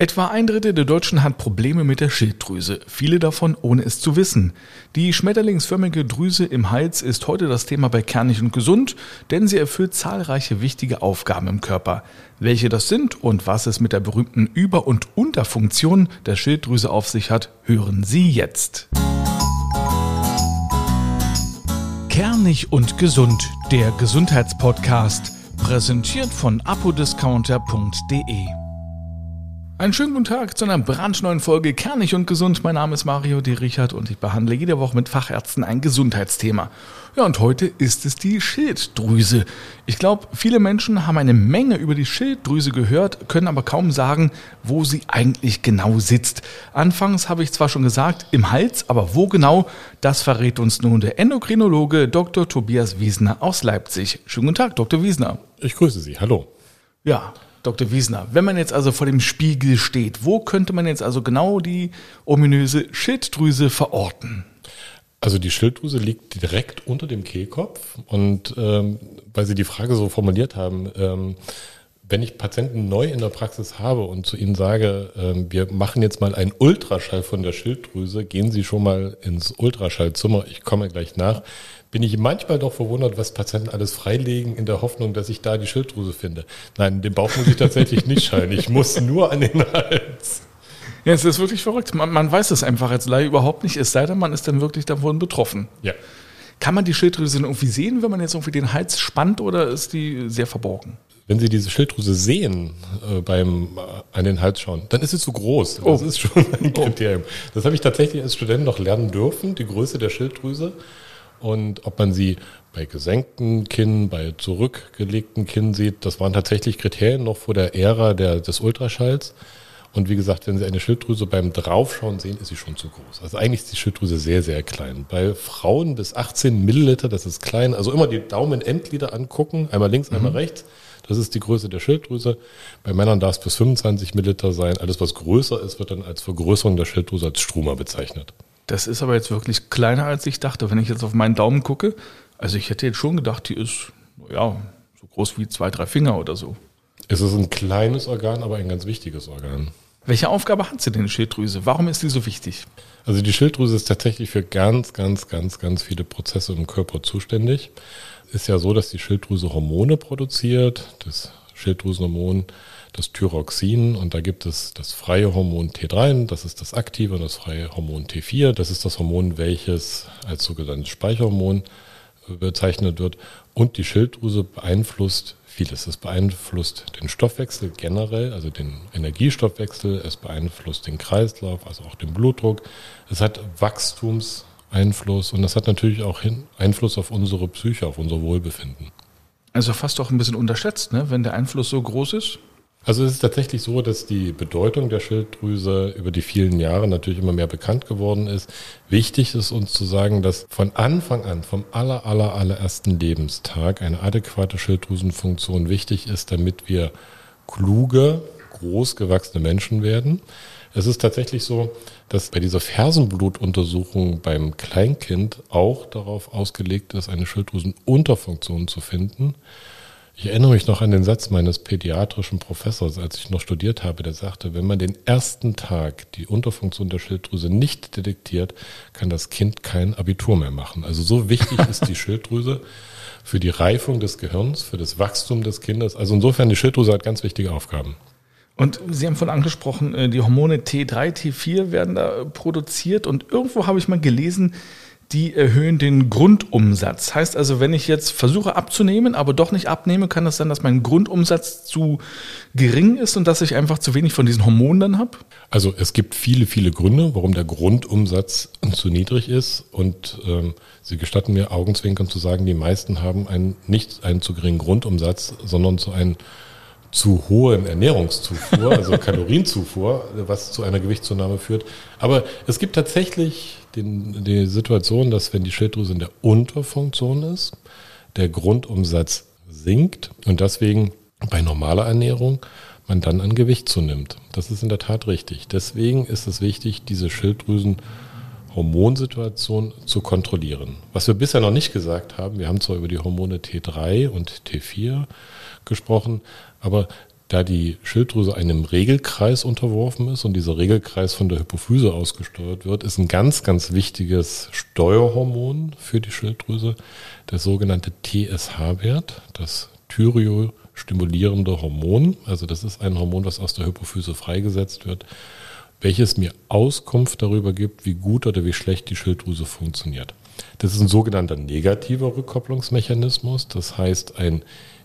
Etwa ein Drittel der Deutschen hat Probleme mit der Schilddrüse, viele davon ohne es zu wissen. Die schmetterlingsförmige Drüse im Hals ist heute das Thema bei Kernig und Gesund, denn sie erfüllt zahlreiche wichtige Aufgaben im Körper. Welche das sind und was es mit der berühmten Über- und Unterfunktion der Schilddrüse auf sich hat, hören Sie jetzt. Kernig und Gesund, der Gesundheitspodcast, präsentiert von apodiscounter.de. Einen schönen guten Tag zu einer brandneuen Folge Kernig und Gesund. Mein Name ist Mario D. Richard und ich behandle jede Woche mit Fachärzten ein Gesundheitsthema. Ja, und heute ist es die Schilddrüse. Ich glaube, viele Menschen haben eine Menge über die Schilddrüse gehört, können aber kaum sagen, wo sie eigentlich genau sitzt. Anfangs habe ich zwar schon gesagt, im Hals, aber wo genau, das verrät uns nun der Endokrinologe Dr. Tobias Wiesner aus Leipzig. Schönen guten Tag, Dr. Wiesner. Ich grüße Sie. Hallo. Ja, Dr. Wiesner, wenn man jetzt also vor dem Spiegel steht, wo könnte man jetzt also genau die ominöse Schilddrüse verorten? Also die Schilddrüse liegt direkt unter dem Kehlkopf und ähm, weil Sie die Frage so formuliert haben, ähm, wenn ich Patienten neu in der Praxis habe und zu ihnen sage, ähm, wir machen jetzt mal einen Ultraschall von der Schilddrüse, gehen Sie schon mal ins Ultraschallzimmer, ich komme gleich nach, bin ich manchmal doch verwundert, was Patienten alles freilegen in der Hoffnung, dass ich da die Schilddrüse finde. Nein, den Bauch muss ich tatsächlich nicht schallen. Ich muss nur an den Hals. Ja, es ist wirklich verrückt. Man, man weiß es einfach als Laie überhaupt nicht, es sei denn, man ist dann wirklich davon betroffen. Ja. Kann man die Schilddrüse irgendwie sehen, wenn man jetzt irgendwie den Hals spannt oder ist die sehr verborgen? Wenn Sie diese Schilddrüse sehen äh, beim äh, an den Hals schauen, dann ist sie zu groß. Oh. Das ist schon ein Kriterium. Oh. Das habe ich tatsächlich als Student noch lernen dürfen, die Größe der Schilddrüse. Und ob man sie bei gesenkten Kinn, bei zurückgelegten Kinn sieht, das waren tatsächlich Kriterien noch vor der Ära der, des Ultraschalls. Und wie gesagt, wenn Sie eine Schilddrüse beim Draufschauen sehen, ist sie schon zu groß. Also eigentlich ist die Schilddrüse sehr, sehr klein. Bei Frauen bis 18 Milliliter, das ist klein. Also immer die Daumenendglieder angucken, einmal links, mhm. einmal rechts. Das ist die Größe der Schilddrüse. Bei Männern darf es bis 25 Milliliter sein. Alles, was größer ist, wird dann als Vergrößerung der Schilddrüse als Struma bezeichnet. Das ist aber jetzt wirklich kleiner, als ich dachte. Wenn ich jetzt auf meinen Daumen gucke, also ich hätte jetzt schon gedacht, die ist, ja, so groß wie zwei, drei Finger oder so. Es ist ein kleines Organ, aber ein ganz wichtiges Organ. Welche Aufgabe hat sie denn, Schilddrüse? Warum ist die so wichtig? Also die Schilddrüse ist tatsächlich für ganz, ganz, ganz, ganz viele Prozesse im Körper zuständig. Ist ja so, dass die Schilddrüse Hormone produziert. Das Schilddrüsenhormon das Thyroxin und da gibt es das freie Hormon T3, das ist das aktive und das freie Hormon T4, das ist das Hormon, welches als sogenanntes Speicherhormon bezeichnet wird und die Schilddrüse beeinflusst vieles. Es beeinflusst den Stoffwechsel generell, also den Energiestoffwechsel, es beeinflusst den Kreislauf, also auch den Blutdruck, es hat Wachstumseinfluss und es hat natürlich auch Einfluss auf unsere Psyche, auf unser Wohlbefinden. Also fast auch ein bisschen unterschätzt, ne? wenn der Einfluss so groß ist. Also es ist tatsächlich so, dass die Bedeutung der Schilddrüse über die vielen Jahre natürlich immer mehr bekannt geworden ist. Wichtig ist uns zu sagen, dass von Anfang an, vom aller, aller, allerersten Lebenstag eine adäquate Schilddrüsenfunktion wichtig ist, damit wir kluge, großgewachsene Menschen werden. Es ist tatsächlich so, dass bei dieser Fersenblutuntersuchung beim Kleinkind auch darauf ausgelegt ist, eine Schilddrüsenunterfunktion zu finden. Ich erinnere mich noch an den Satz meines pädiatrischen Professors, als ich noch studiert habe, der sagte, wenn man den ersten Tag die Unterfunktion der Schilddrüse nicht detektiert, kann das Kind kein Abitur mehr machen. Also so wichtig ist die Schilddrüse für die Reifung des Gehirns, für das Wachstum des Kindes. Also insofern, die Schilddrüse hat ganz wichtige Aufgaben. Und Sie haben von angesprochen, äh, die Hormone T3, T4 werden da produziert und irgendwo habe ich mal gelesen, die erhöhen den Grundumsatz. Heißt also, wenn ich jetzt versuche abzunehmen, aber doch nicht abnehme, kann das sein, dass mein Grundumsatz zu gering ist und dass ich einfach zu wenig von diesen Hormonen dann habe? Also es gibt viele, viele Gründe, warum der Grundumsatz zu niedrig ist. Und ähm, Sie gestatten mir Augenzwinkern zu sagen, die meisten haben einen, nicht einen zu geringen Grundumsatz, sondern zu einem zu hohen Ernährungszufuhr, also Kalorienzufuhr, was zu einer Gewichtszunahme führt. Aber es gibt tatsächlich den, die Situation, dass wenn die Schilddrüse in der Unterfunktion ist, der Grundumsatz sinkt und deswegen bei normaler Ernährung man dann an Gewicht zunimmt. Das ist in der Tat richtig. Deswegen ist es wichtig, diese Schilddrüsen-Hormonsituation zu kontrollieren. Was wir bisher noch nicht gesagt haben, wir haben zwar über die Hormone T3 und T4 gesprochen, aber da die Schilddrüse einem Regelkreis unterworfen ist und dieser Regelkreis von der Hypophyse ausgesteuert wird, ist ein ganz, ganz wichtiges Steuerhormon für die Schilddrüse, der sogenannte TSH-Wert, das Thyreostimulierende Hormon. Also das ist ein Hormon, das aus der Hypophyse freigesetzt wird, welches mir Auskunft darüber gibt, wie gut oder wie schlecht die Schilddrüse funktioniert. Das ist ein sogenannter negativer Rückkopplungsmechanismus. Das heißt, ein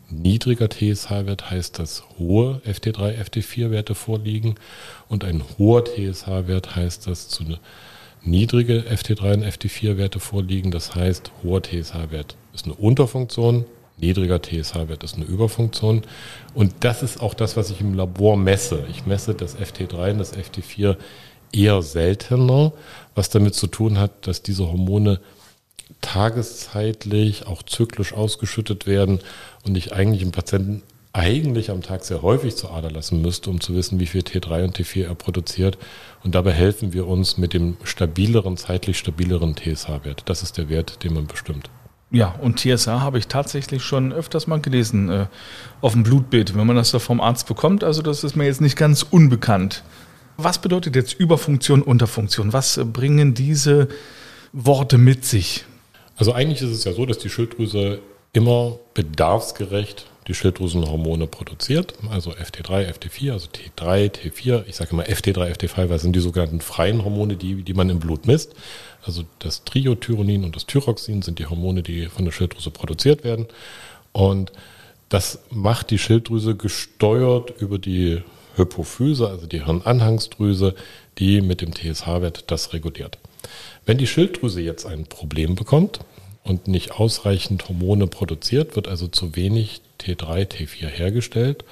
niedriger TSH-Wert heißt, dass hohe FT3, FT4-Werte vorliegen und ein hoher TSH-Wert heißt, dass zu eine niedrige FT3 und FT4-Werte vorliegen. Das heißt, hoher TSH-Wert ist eine Unterfunktion, niedriger TSH-Wert ist eine Überfunktion. Und das ist auch das, was ich im Labor messe. Ich messe das FT3 und das FT4 eher seltener, was damit zu tun hat, dass diese Hormone tageszeitlich, auch zyklisch ausgeschüttet werden und ich eigentlich im Patienten eigentlich am Tag sehr häufig zur Ader lassen müsste, um zu wissen, wie viel T3 und T4 er produziert. Und dabei helfen wir uns mit dem stabileren, zeitlich stabileren TSH-Wert. Das ist der Wert, den man bestimmt. Ja, und TSH habe ich tatsächlich schon öfters mal gelesen äh, auf dem Blutbild, wenn man das da vom Arzt bekommt. Also das ist mir jetzt nicht ganz unbekannt. Was bedeutet jetzt Überfunktion, Unterfunktion? Was bringen diese Worte mit sich? Also eigentlich ist es ja so, dass die Schilddrüse immer bedarfsgerecht die Schilddrüsenhormone produziert, also FT3, FT4, also T3, T4, ich sage immer FT3, FT5, weil das sind die sogenannten freien Hormone, die, die man im Blut misst. Also das Triothyronin und das Thyroxin sind die Hormone, die von der Schilddrüse produziert werden. Und das macht die Schilddrüse gesteuert über die Hypophyse, also die Hirnanhangsdrüse, die mit dem TSH-Wert das reguliert. Wenn die Schilddrüse jetzt ein Problem bekommt und nicht ausreichend Hormone produziert, wird also zu wenig T3, T4 hergestellt.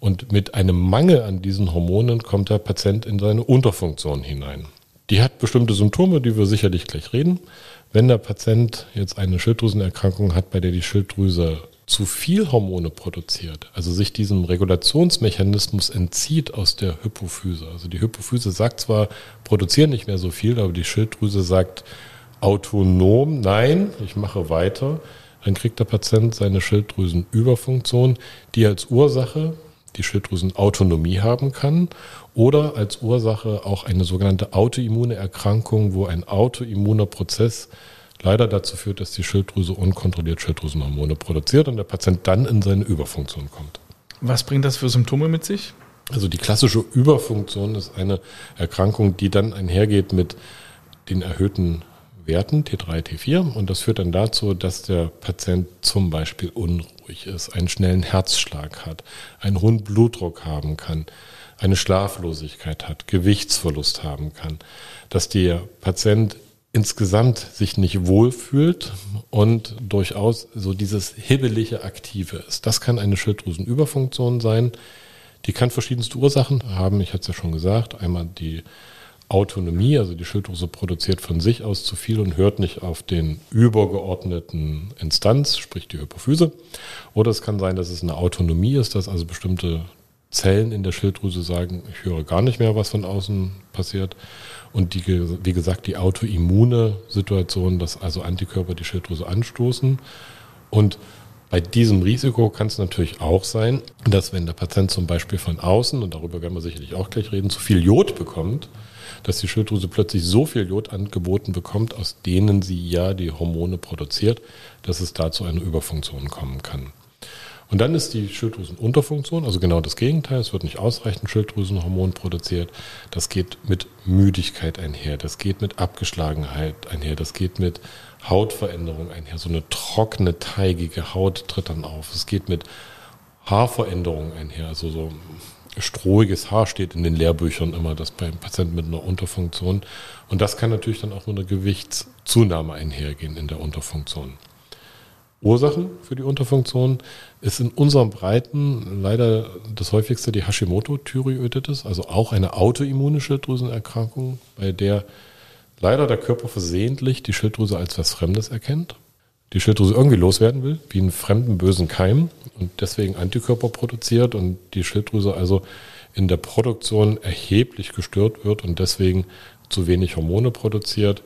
Und mit einem Mangel an diesen Hormonen kommt der Patient in seine Unterfunktion hinein. Die hat bestimmte Symptome, die wir sicherlich gleich reden. Wenn der Patient jetzt eine Schilddrüsenerkrankung hat, bei der die Schilddrüse zu viel Hormone produziert, also sich diesem Regulationsmechanismus entzieht aus der Hypophyse. Also die Hypophyse sagt zwar, produzieren nicht mehr so viel, aber die Schilddrüse sagt autonom, nein, ich mache weiter. Dann kriegt der Patient seine Schilddrüsenüberfunktion, die als Ursache die Schilddrüsenautonomie haben kann oder als Ursache auch eine sogenannte autoimmune Erkrankung, wo ein autoimmuner Prozess leider dazu führt, dass die Schilddrüse unkontrolliert Schilddrüsenhormone produziert und der Patient dann in seine Überfunktion kommt. Was bringt das für Symptome mit sich? Also die klassische Überfunktion ist eine Erkrankung, die dann einhergeht mit den erhöhten Werten T3, T4 und das führt dann dazu, dass der Patient zum Beispiel unruhig ist, einen schnellen Herzschlag hat, einen hohen Blutdruck haben kann, eine Schlaflosigkeit hat, Gewichtsverlust haben kann, dass der Patient insgesamt sich nicht wohlfühlt und durchaus so dieses hibbelige Aktive ist. Das kann eine Schilddrüsenüberfunktion sein. Die kann verschiedenste Ursachen haben. Ich hatte es ja schon gesagt. Einmal die Autonomie, also die Schilddrüse produziert von sich aus zu viel und hört nicht auf den übergeordneten Instanz, sprich die Hypophyse. Oder es kann sein, dass es eine Autonomie ist, dass also bestimmte Zellen in der Schilddrüse sagen, ich höre gar nicht mehr, was von außen passiert. Und die, wie gesagt, die autoimmune Situation, dass also Antikörper die Schilddrüse anstoßen. Und bei diesem Risiko kann es natürlich auch sein, dass wenn der Patient zum Beispiel von außen, und darüber werden wir sicherlich auch gleich reden, zu viel Jod bekommt, dass die Schilddrüse plötzlich so viel Jod angeboten bekommt, aus denen sie ja die Hormone produziert, dass es da zu einer Überfunktion kommen kann. Und dann ist die Schilddrüsenunterfunktion, also genau das Gegenteil. Es wird nicht ausreichend Schilddrüsenhormon produziert. Das geht mit Müdigkeit einher. Das geht mit Abgeschlagenheit einher. Das geht mit Hautveränderung einher. So eine trockene, teigige Haut tritt dann auf. Es geht mit Haarveränderung einher. Also so strohiges Haar steht in den Lehrbüchern immer, das beim Patienten mit einer Unterfunktion. Und das kann natürlich dann auch mit einer Gewichtszunahme einhergehen in der Unterfunktion. Ursachen für die Unterfunktion ist in unseren Breiten leider das häufigste die Hashimoto-Thyreoiditis, also auch eine autoimmune Schilddrüsenerkrankung, bei der leider der Körper versehentlich die Schilddrüse als was Fremdes erkennt, die Schilddrüse irgendwie loswerden will, wie einen fremden bösen Keim und deswegen Antikörper produziert und die Schilddrüse also in der Produktion erheblich gestört wird und deswegen zu wenig Hormone produziert.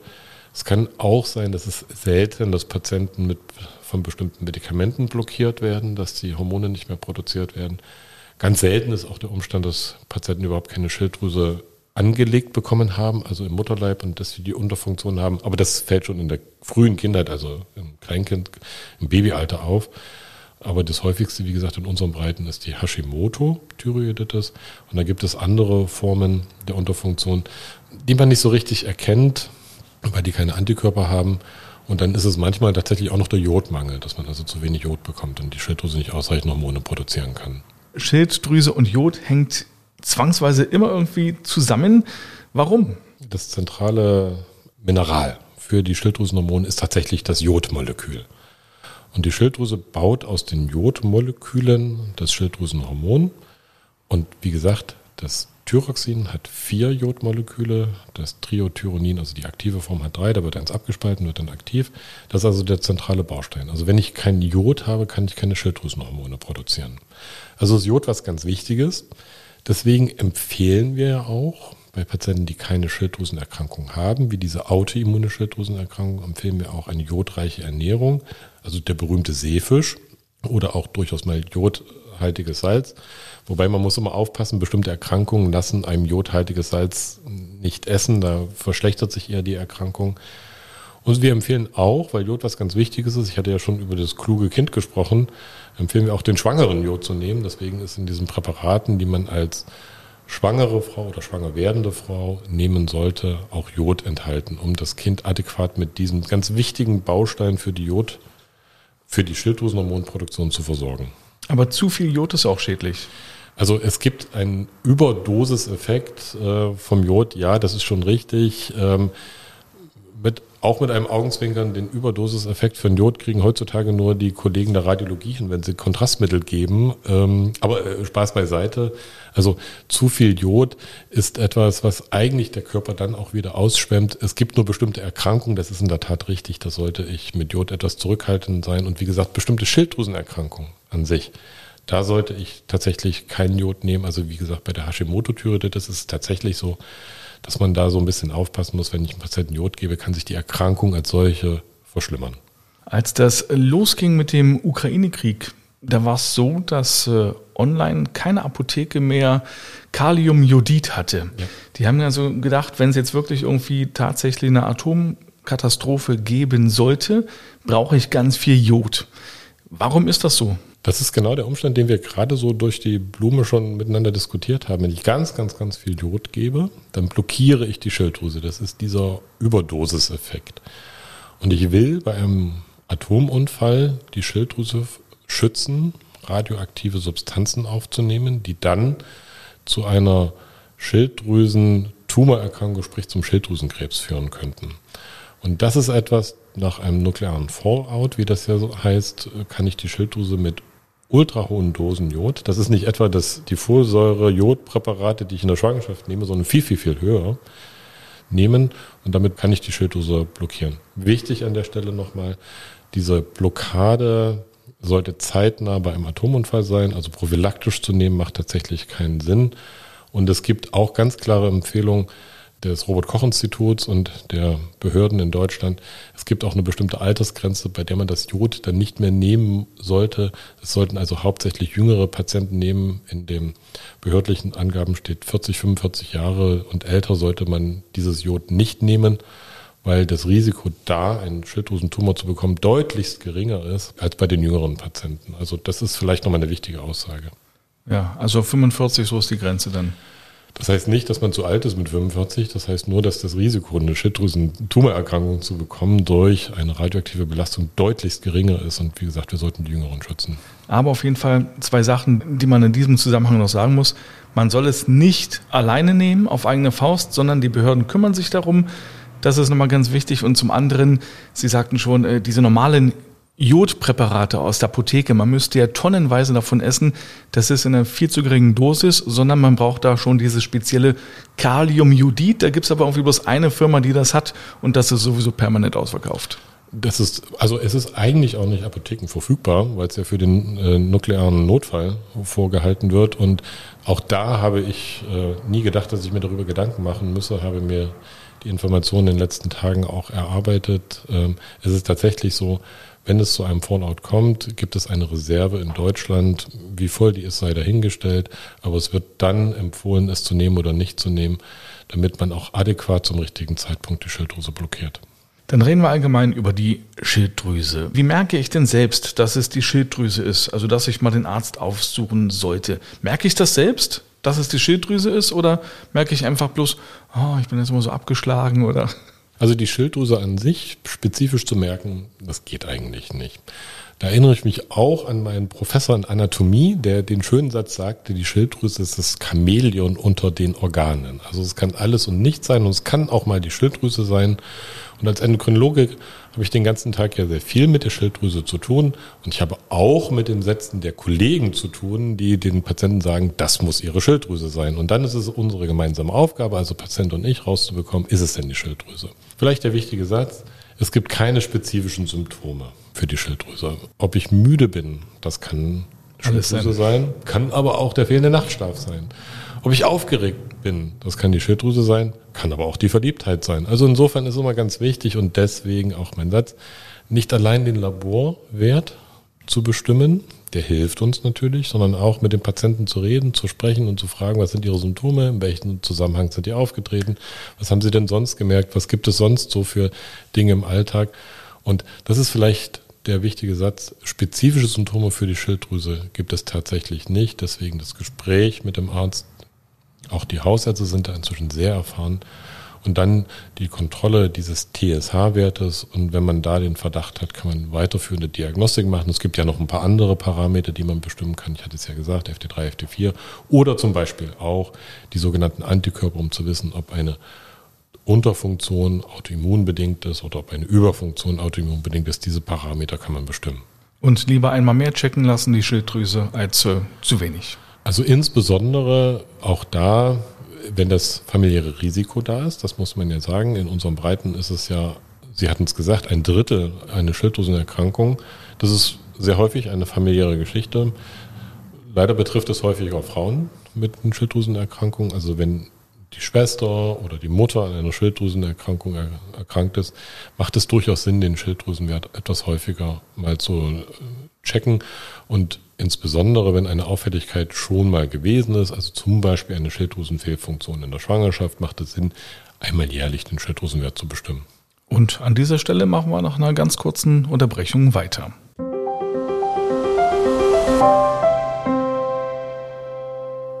Es kann auch sein, dass es selten, dass Patienten mit von bestimmten Medikamenten blockiert werden, dass die Hormone nicht mehr produziert werden. Ganz selten ist auch der Umstand, dass Patienten überhaupt keine Schilddrüse angelegt bekommen haben, also im Mutterleib und dass sie die Unterfunktion haben. Aber das fällt schon in der frühen Kindheit, also im Kleinkind, im Babyalter auf. Aber das häufigste, wie gesagt, in unseren Breiten ist die Hashimoto-Thyreoiditis. Und da gibt es andere Formen der Unterfunktion, die man nicht so richtig erkennt, weil die keine Antikörper haben. Und dann ist es manchmal tatsächlich auch noch der Jodmangel, dass man also zu wenig Jod bekommt und die Schilddrüse nicht ausreichend Hormone produzieren kann. Schilddrüse und Jod hängt zwangsweise immer irgendwie zusammen. Warum? Das zentrale Mineral für die Schilddrüsenhormone ist tatsächlich das Jodmolekül. Und die Schilddrüse baut aus den Jodmolekülen das Schilddrüsenhormon. Und wie gesagt, das Thyroxin hat vier Jodmoleküle, das Triothyronin, also die aktive Form, hat drei, da wird eins abgespalten, wird dann aktiv. Das ist also der zentrale Baustein. Also wenn ich kein Jod habe, kann ich keine Schilddrüsenhormone produzieren. Also ist Jod was ganz Wichtiges. Deswegen empfehlen wir ja auch bei Patienten, die keine Schilddrüsenerkrankung haben, wie diese autoimmune Schilddrüsenerkrankung, empfehlen wir auch eine jodreiche Ernährung, also der berühmte Seefisch oder auch durchaus mal jodhaltiges Salz. Wobei man muss immer aufpassen, bestimmte Erkrankungen lassen einem jodhaltiges Salz nicht essen, da verschlechtert sich eher die Erkrankung. Und wir empfehlen auch, weil Jod was ganz Wichtiges ist, ich hatte ja schon über das kluge Kind gesprochen, empfehlen wir auch den schwangeren Jod zu nehmen. Deswegen ist in diesen Präparaten, die man als schwangere Frau oder schwanger werdende Frau nehmen sollte, auch Jod enthalten, um das Kind adäquat mit diesem ganz wichtigen Baustein für die Jod, für die Schilddrüsenhormonproduktion zu versorgen. Aber zu viel Jod ist auch schädlich. Also es gibt einen Überdosiseffekt äh, vom Jod, ja, das ist schon richtig. Ähm, mit, auch mit einem Augenzwinkern den Überdosiseffekt für Jod kriegen heutzutage nur die Kollegen der Radiologie hin, wenn sie Kontrastmittel geben. Ähm, aber äh, Spaß beiseite. Also zu viel Jod ist etwas, was eigentlich der Körper dann auch wieder ausschwemmt. Es gibt nur bestimmte Erkrankungen, das ist in der Tat richtig. Da sollte ich mit Jod etwas zurückhaltend sein. Und wie gesagt, bestimmte Schilddrüsenerkrankungen an sich. Da sollte ich tatsächlich kein Jod nehmen. Also wie gesagt, bei der Hashimoto-Thyreoiditis ist es tatsächlich so, dass man da so ein bisschen aufpassen muss, wenn ich einem Patienten Jod gebe, kann sich die Erkrankung als solche verschlimmern. Als das losging mit dem Ukraine-Krieg, da war es so, dass äh, online keine Apotheke mehr Kaliumjodid hatte. Ja. Die haben also gedacht, wenn es jetzt wirklich irgendwie tatsächlich eine Atomkatastrophe geben sollte, brauche ich ganz viel Jod. Warum ist das so? Das ist genau der Umstand, den wir gerade so durch die Blume schon miteinander diskutiert haben. Wenn ich ganz, ganz, ganz viel Jod gebe, dann blockiere ich die Schilddrüse. Das ist dieser Überdosiseffekt. Und ich will bei einem Atomunfall die Schilddrüse schützen, radioaktive Substanzen aufzunehmen, die dann zu einer Schilddrüsen-Tumorerkrankung, sprich zum Schilddrüsenkrebs führen könnten. Und das ist etwas, nach einem nuklearen Fallout, wie das ja so heißt, kann ich die Schilddrüse mit ultra hohen Dosen Jod. Das ist nicht etwa das, die Folsäure-Jodpräparate, die ich in der Schwangerschaft nehme, sondern viel, viel, viel höher nehmen und damit kann ich die Schilddrüse blockieren. Wichtig an der Stelle nochmal, diese Blockade sollte zeitnah bei einem Atomunfall sein, also prophylaktisch zu nehmen, macht tatsächlich keinen Sinn. Und es gibt auch ganz klare Empfehlungen, des Robert-Koch-Instituts und der Behörden in Deutschland. Es gibt auch eine bestimmte Altersgrenze, bei der man das Jod dann nicht mehr nehmen sollte. Es sollten also hauptsächlich jüngere Patienten nehmen. In den behördlichen Angaben steht 40, 45 Jahre und älter sollte man dieses Jod nicht nehmen, weil das Risiko da, einen Schilddrüsentumor zu bekommen, deutlichst geringer ist als bei den jüngeren Patienten. Also das ist vielleicht nochmal eine wichtige Aussage. Ja, also 45, so ist die Grenze dann. Das heißt nicht, dass man zu alt ist mit 45. Das heißt nur, dass das Risiko, eine Schilddrüsen-Tumorerkrankung zu bekommen durch eine radioaktive Belastung deutlichst geringer ist. Und wie gesagt, wir sollten die Jüngeren schützen. Aber auf jeden Fall zwei Sachen, die man in diesem Zusammenhang noch sagen muss. Man soll es nicht alleine nehmen, auf eigene Faust, sondern die Behörden kümmern sich darum. Das ist nochmal ganz wichtig. Und zum anderen, Sie sagten schon, äh, diese normalen Jodpräparate aus der Apotheke. Man müsste ja tonnenweise davon essen. Das ist in einer viel zu geringen Dosis, sondern man braucht da schon dieses spezielle Kaliumjodid. Da gibt es aber irgendwie bloß eine Firma, die das hat und das ist sowieso permanent ausverkauft. Das ist, also es ist eigentlich auch nicht Apotheken verfügbar, weil es ja für den äh, nuklearen Notfall vorgehalten wird. Und auch da habe ich äh, nie gedacht, dass ich mir darüber Gedanken machen müsse, habe mir die Informationen in den letzten Tagen auch erarbeitet. Ähm, es ist tatsächlich so, wenn es zu einem Fallout kommt, gibt es eine Reserve in Deutschland. Wie voll die ist, sei dahingestellt. Aber es wird dann empfohlen, es zu nehmen oder nicht zu nehmen, damit man auch adäquat zum richtigen Zeitpunkt die Schilddrüse blockiert. Dann reden wir allgemein über die Schilddrüse. Wie merke ich denn selbst, dass es die Schilddrüse ist? Also, dass ich mal den Arzt aufsuchen sollte. Merke ich das selbst, dass es die Schilddrüse ist? Oder merke ich einfach bloß, oh, ich bin jetzt immer so abgeschlagen oder? Also die Schilddrüse an sich spezifisch zu merken, das geht eigentlich nicht. Da erinnere ich mich auch an meinen Professor in Anatomie, der den schönen Satz sagte, die Schilddrüse ist das Chamäleon unter den Organen. Also es kann alles und nichts sein und es kann auch mal die Schilddrüse sein. Und als Endokrinologe habe ich den ganzen Tag ja sehr viel mit der Schilddrüse zu tun und ich habe auch mit den Sätzen der Kollegen zu tun, die den Patienten sagen, das muss ihre Schilddrüse sein. Und dann ist es unsere gemeinsame Aufgabe, also Patient und ich rauszubekommen, ist es denn die Schilddrüse? Vielleicht der wichtige Satz, es gibt keine spezifischen Symptome für die Schilddrüse. Ob ich müde bin, das kann Schilddrüse sein, kann aber auch der fehlende Nachtschlaf sein. Ob ich aufgeregt bin, das kann die Schilddrüse sein, kann aber auch die Verliebtheit sein. Also insofern ist immer ganz wichtig und deswegen auch mein Satz, nicht allein den Laborwert zu bestimmen, der hilft uns natürlich, sondern auch mit dem Patienten zu reden, zu sprechen und zu fragen, was sind ihre Symptome, in welchem Zusammenhang sind die aufgetreten, was haben sie denn sonst gemerkt, was gibt es sonst so für Dinge im Alltag. Und das ist vielleicht der wichtige Satz, spezifische Symptome für die Schilddrüse gibt es tatsächlich nicht. Deswegen das Gespräch mit dem Arzt. Auch die Hausärzte sind da inzwischen sehr erfahren. Und dann die Kontrolle dieses TSH-Wertes. Und wenn man da den Verdacht hat, kann man weiterführende Diagnostik machen. Es gibt ja noch ein paar andere Parameter, die man bestimmen kann. Ich hatte es ja gesagt, FT3, FT4. Oder zum Beispiel auch die sogenannten Antikörper, um zu wissen, ob eine Unterfunktion autoimmunbedingt ist oder ob eine Überfunktion autoimmunbedingt ist. Diese Parameter kann man bestimmen. Und lieber einmal mehr checken lassen, die Schilddrüse, als äh, zu wenig. Also insbesondere auch da, wenn das familiäre Risiko da ist, das muss man ja sagen. In unseren Breiten ist es ja, Sie hatten es gesagt, ein Drittel eine Schilddrüsenerkrankung. Das ist sehr häufig eine familiäre Geschichte. Leider betrifft es häufig auch Frauen mit Schilddrüsenerkrankungen. Also wenn die Schwester oder die Mutter an einer Schilddrüsenerkrankung erkrankt ist, macht es durchaus Sinn, den Schilddrüsenwert etwas häufiger mal zu äh, checken. Und insbesondere, wenn eine Auffälligkeit schon mal gewesen ist, also zum Beispiel eine Schilddrüsenfehlfunktion in der Schwangerschaft, macht es Sinn, einmal jährlich den Schilddrüsenwert zu bestimmen. Und an dieser Stelle machen wir nach einer ganz kurzen Unterbrechung weiter.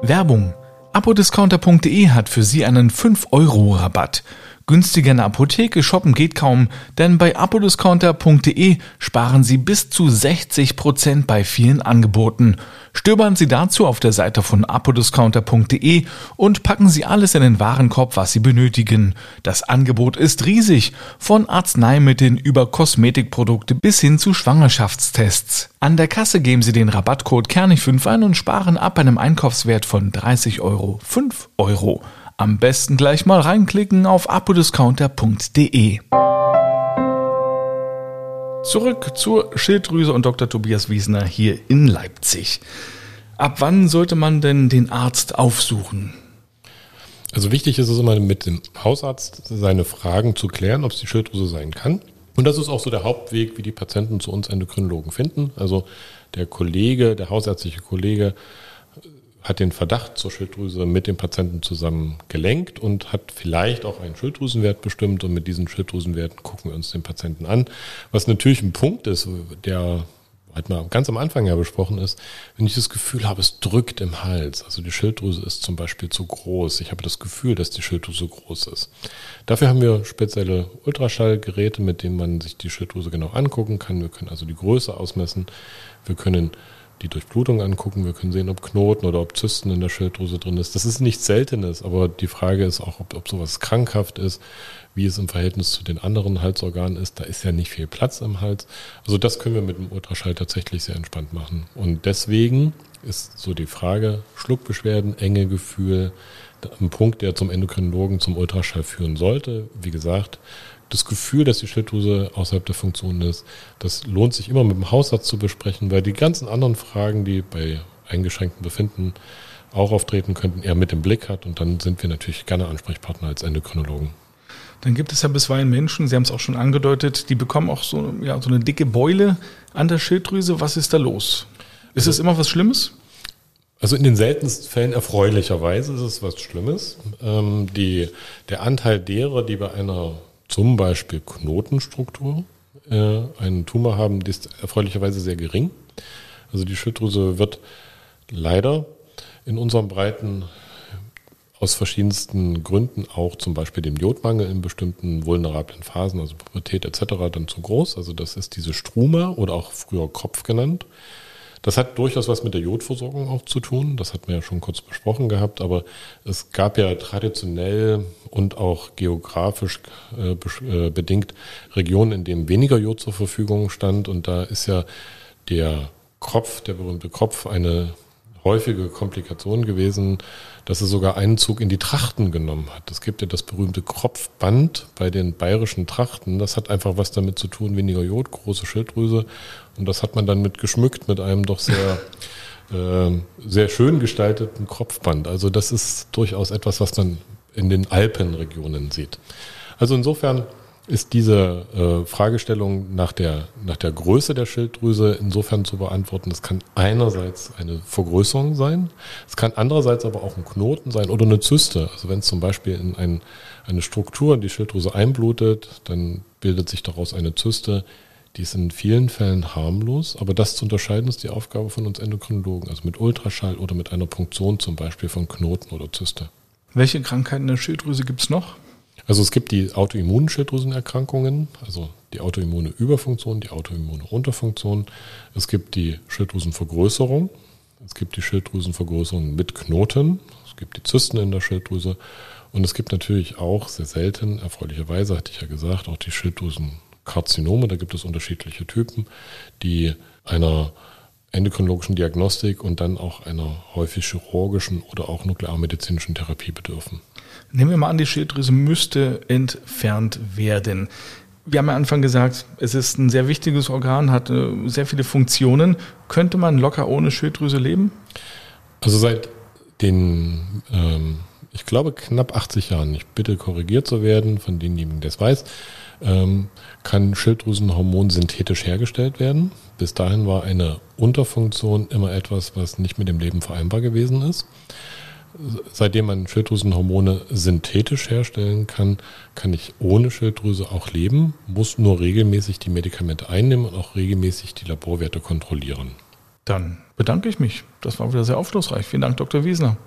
Werbung Apodiscounter.de hat für Sie einen 5-Euro-Rabatt. Günstiger in der Apotheke shoppen geht kaum, denn bei apodiscounter.de sparen Sie bis zu 60 Prozent bei vielen Angeboten. Stöbern Sie dazu auf der Seite von apodiscounter.de und packen Sie alles in den Warenkorb, was Sie benötigen. Das Angebot ist riesig, von Arzneimitteln über Kosmetikprodukte bis hin zu Schwangerschaftstests. An der Kasse geben Sie den Rabattcode Kernig5 ein und sparen ab einem Einkaufswert von 30 Euro 5 Euro. Am besten gleich mal reinklicken auf apodiscounter.de. Zurück zur Schilddrüse und Dr. Tobias Wiesner hier in Leipzig. Ab wann sollte man denn den Arzt aufsuchen? Also wichtig ist es immer mit dem Hausarzt seine Fragen zu klären, ob es die Schilddrüse sein kann. Und das ist auch so der Hauptweg, wie die Patienten zu uns Endokrinologen finden. Also der Kollege, der hausärztliche Kollege hat den Verdacht zur Schilddrüse mit dem Patienten zusammen gelenkt und hat vielleicht auch einen Schilddrüsenwert bestimmt und mit diesen Schilddrüsenwerten gucken wir uns den Patienten an. Was natürlich ein Punkt ist, der halt mal ganz am Anfang ja besprochen ist, wenn ich das Gefühl habe, es drückt im Hals, also die Schilddrüse ist zum Beispiel zu groß, ich habe das Gefühl, dass die Schilddrüse groß ist. Dafür haben wir spezielle Ultraschallgeräte, mit denen man sich die Schilddrüse genau angucken kann. Wir können also die Größe ausmessen, wir können die Durchblutung angucken. Wir können sehen, ob Knoten oder ob Zysten in der Schilddrüse drin ist. Das ist nichts Seltenes, aber die Frage ist auch, ob, ob sowas krankhaft ist, wie es im Verhältnis zu den anderen Halsorganen ist. Da ist ja nicht viel Platz im Hals. Also das können wir mit dem Ultraschall tatsächlich sehr entspannt machen. Und deswegen ist so die Frage, Schluckbeschwerden, enge Gefühl, ein Punkt, der zum Endokrinologen, zum Ultraschall führen sollte. Wie gesagt, das Gefühl, dass die Schilddrüse außerhalb der Funktion ist, das lohnt sich immer mit dem Hausarzt zu besprechen, weil die ganzen anderen Fragen, die bei eingeschränkten Befinden auch auftreten könnten, er mit im Blick hat. Und dann sind wir natürlich gerne Ansprechpartner als Endokrinologen. Dann gibt es ja bisweilen Menschen, Sie haben es auch schon angedeutet, die bekommen auch so, ja, so eine dicke Beule an der Schilddrüse. Was ist da los? Ist es immer was Schlimmes? Also in den seltensten Fällen erfreulicherweise ist es was Schlimmes. Ähm, die, der Anteil derer, die bei einer zum Beispiel Knotenstruktur äh, einen Tumor haben, ist erfreulicherweise sehr gering. Also die Schilddrüse wird leider in unseren Breiten aus verschiedensten Gründen, auch zum Beispiel dem Jodmangel in bestimmten vulnerablen Phasen, also Pubertät etc., dann zu groß. Also das ist diese Struma oder auch früher Kopf genannt. Das hat durchaus was mit der Jodversorgung auch zu tun. Das hatten wir ja schon kurz besprochen gehabt. Aber es gab ja traditionell und auch geografisch äh, äh, bedingt Regionen, in denen weniger Jod zur Verfügung stand. Und da ist ja der Kopf, der berühmte Kopf, eine häufige Komplikation gewesen, dass er sogar einen Zug in die Trachten genommen hat. Es gibt ja das berühmte Kropfband bei den bayerischen Trachten. Das hat einfach was damit zu tun, weniger Jod, große Schilddrüse. Und das hat man dann mit geschmückt mit einem doch sehr, äh, sehr schön gestalteten Kropfband. Also das ist durchaus etwas, was man in den Alpenregionen sieht. Also insofern ist diese äh, Fragestellung nach der, nach der Größe der Schilddrüse insofern zu beantworten. Es kann einerseits eine Vergrößerung sein, es kann andererseits aber auch ein Knoten sein oder eine Zyste. Also wenn es zum Beispiel in ein, eine Struktur in die Schilddrüse einblutet, dann bildet sich daraus eine Zyste. Die ist in vielen Fällen harmlos, aber das zu unterscheiden ist die Aufgabe von uns Endokrinologen, also mit Ultraschall oder mit einer Punktion zum Beispiel von Knoten oder Zyste. Welche Krankheiten der Schilddrüse gibt es noch? Also es gibt die autoimmunen Schilddrüsenerkrankungen, also die autoimmune Überfunktion, die autoimmune Unterfunktion. Es gibt die Schilddrüsenvergrößerung. Es gibt die Schilddrüsenvergrößerung mit Knoten. Es gibt die Zysten in der Schilddrüse. Und es gibt natürlich auch sehr selten, erfreulicherweise hatte ich ja gesagt, auch die Schilddrüsenkarzinome. Da gibt es unterschiedliche Typen, die einer endokrinologischen Diagnostik und dann auch einer häufig chirurgischen oder auch nuklearmedizinischen Therapie bedürfen. Nehmen wir mal an, die Schilddrüse müsste entfernt werden. Wir haben am Anfang gesagt, es ist ein sehr wichtiges Organ, hat äh, sehr viele Funktionen. Könnte man locker ohne Schilddrüse leben? Also seit den, ähm, ich glaube, knapp 80 Jahren, ich bitte korrigiert zu werden von denjenigen, der es weiß, ähm, kann Schilddrüsenhormon synthetisch hergestellt werden. Bis dahin war eine Unterfunktion immer etwas, was nicht mit dem Leben vereinbar gewesen ist seitdem man Schilddrüsenhormone synthetisch herstellen kann, kann ich ohne Schilddrüse auch leben, muss nur regelmäßig die Medikamente einnehmen und auch regelmäßig die Laborwerte kontrollieren. Dann bedanke ich mich. Das war wieder sehr aufschlussreich. Vielen Dank, Dr. Wiesner.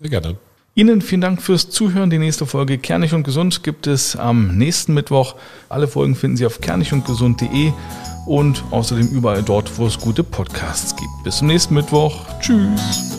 Sehr gerne. Ihnen vielen Dank fürs Zuhören. Die nächste Folge Kernig und Gesund gibt es am nächsten Mittwoch. Alle Folgen finden Sie auf kernigundgesund.de und außerdem überall dort, wo es gute Podcasts gibt. Bis zum nächsten Mittwoch. Tschüss.